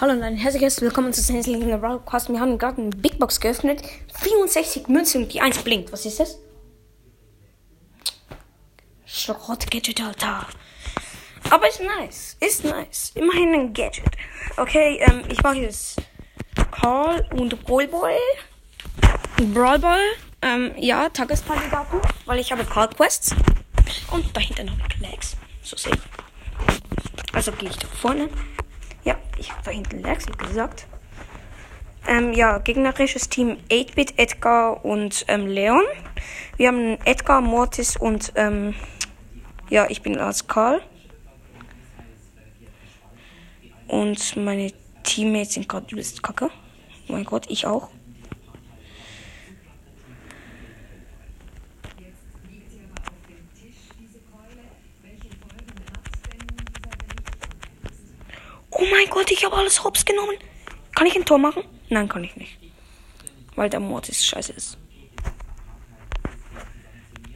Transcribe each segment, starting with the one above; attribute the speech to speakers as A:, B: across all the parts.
A: Hallo und ein herzliches Willkommen zu Sensling Broadcast. Wir haben gerade eine Big Box geöffnet. 64 Münzen und die 1 blinkt. Was ist das? Schrott Gadget, Alter. Aber ist nice. Ist nice. Immerhin ein Gadget. Okay, ähm, ich mache jetzt Call und Brawlboy. Brawlboy. Ähm, ja, Tageskandidaten. Weil ich habe Call Quests. Und dahinter noch Legs. So sehen. Also gehe ich da vorne. Ja, ich habe da hinten Lex, wie gesagt. Ähm, ja, gegnerisches Team 8-Bit, Edgar und ähm, Leon. Wir haben Edgar, Mortis und ähm, ja, ich bin als Karl. Und meine Teammates sind gerade übelst kacke. Oh mein Gott, ich auch. Oh mein Gott, ich habe alles hops genommen. Kann ich ein Tor machen? Nein, kann ich nicht. Weil der Mortis scheiße ist.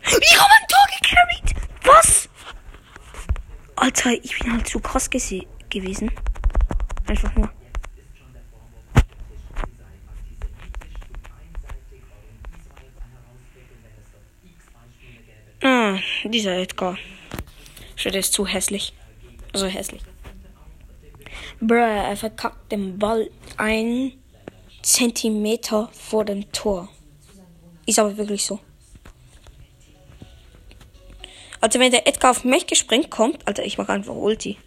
A: Ich habe ein Tor gecarried. Was? Alter, ich bin halt zu krass gewesen. Einfach nur. Ah, dieser Edgar. Shit, ist zu hässlich. So hässlich. Bruh, er verkackt den Ball ein Zentimeter vor dem Tor. Ist aber wirklich so. Also wenn der Edgar auf mich gesprengt kommt, Alter, ich mache einfach Ulti.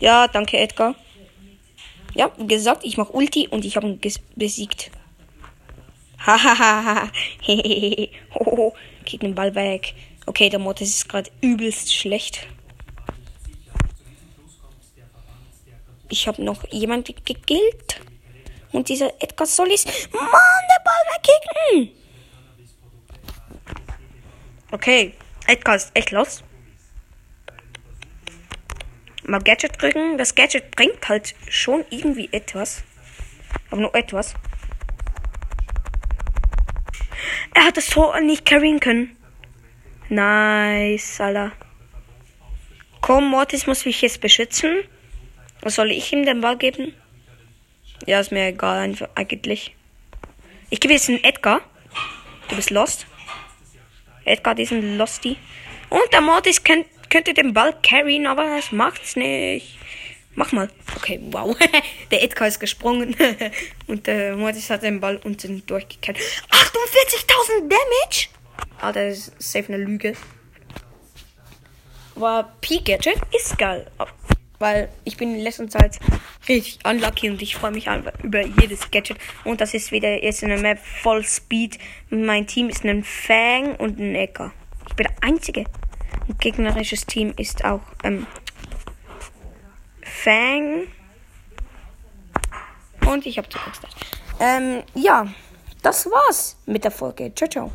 A: Ja, danke Edgar. Ja, wie gesagt, ich mache Ulti und ich habe ihn besiegt. Hahaha. Krieg den Ball weg. Okay, der Mod ist gerade übelst schlecht. Ich habe noch jemanden gekillt. Und dieser Edgar Solis. Mann, der Ball wegkicken! Okay, Edgar ist echt los. Mal Gadget drücken. Das Gadget bringt halt schon irgendwie etwas. Aber nur etwas. Er hat das Tor nicht carryen können. Nice, Alter. Komm, Mortis muss mich jetzt beschützen. Was soll ich ihm den Ball geben? Ja, ist mir egal eigentlich. Ich gebe jetzt einen Edgar. Du bist lost. Edgar, diesen Losty. Und der Mortis könnt, könnte den Ball carryen, aber das macht's nicht. Mach mal. Okay, wow. der Edgar ist gesprungen. und der Mortis hat den Ball unten durchgekehrt. 48.000 Damage? Ah, das ist safe eine Lüge. Aber P-Gadget ist geil. Weil ich bin in letzter Zeit richtig unlucky und ich freue mich über jedes Gadget. Und das ist wieder jetzt eine Map voll Speed. Mein Team ist ein Fang und ein Ecker. Ich bin der Einzige. Ein gegnerisches Team ist auch ähm, Fang. Und ich habe zuerst. Ähm, ja, das war's mit der Folge. Ciao, ciao.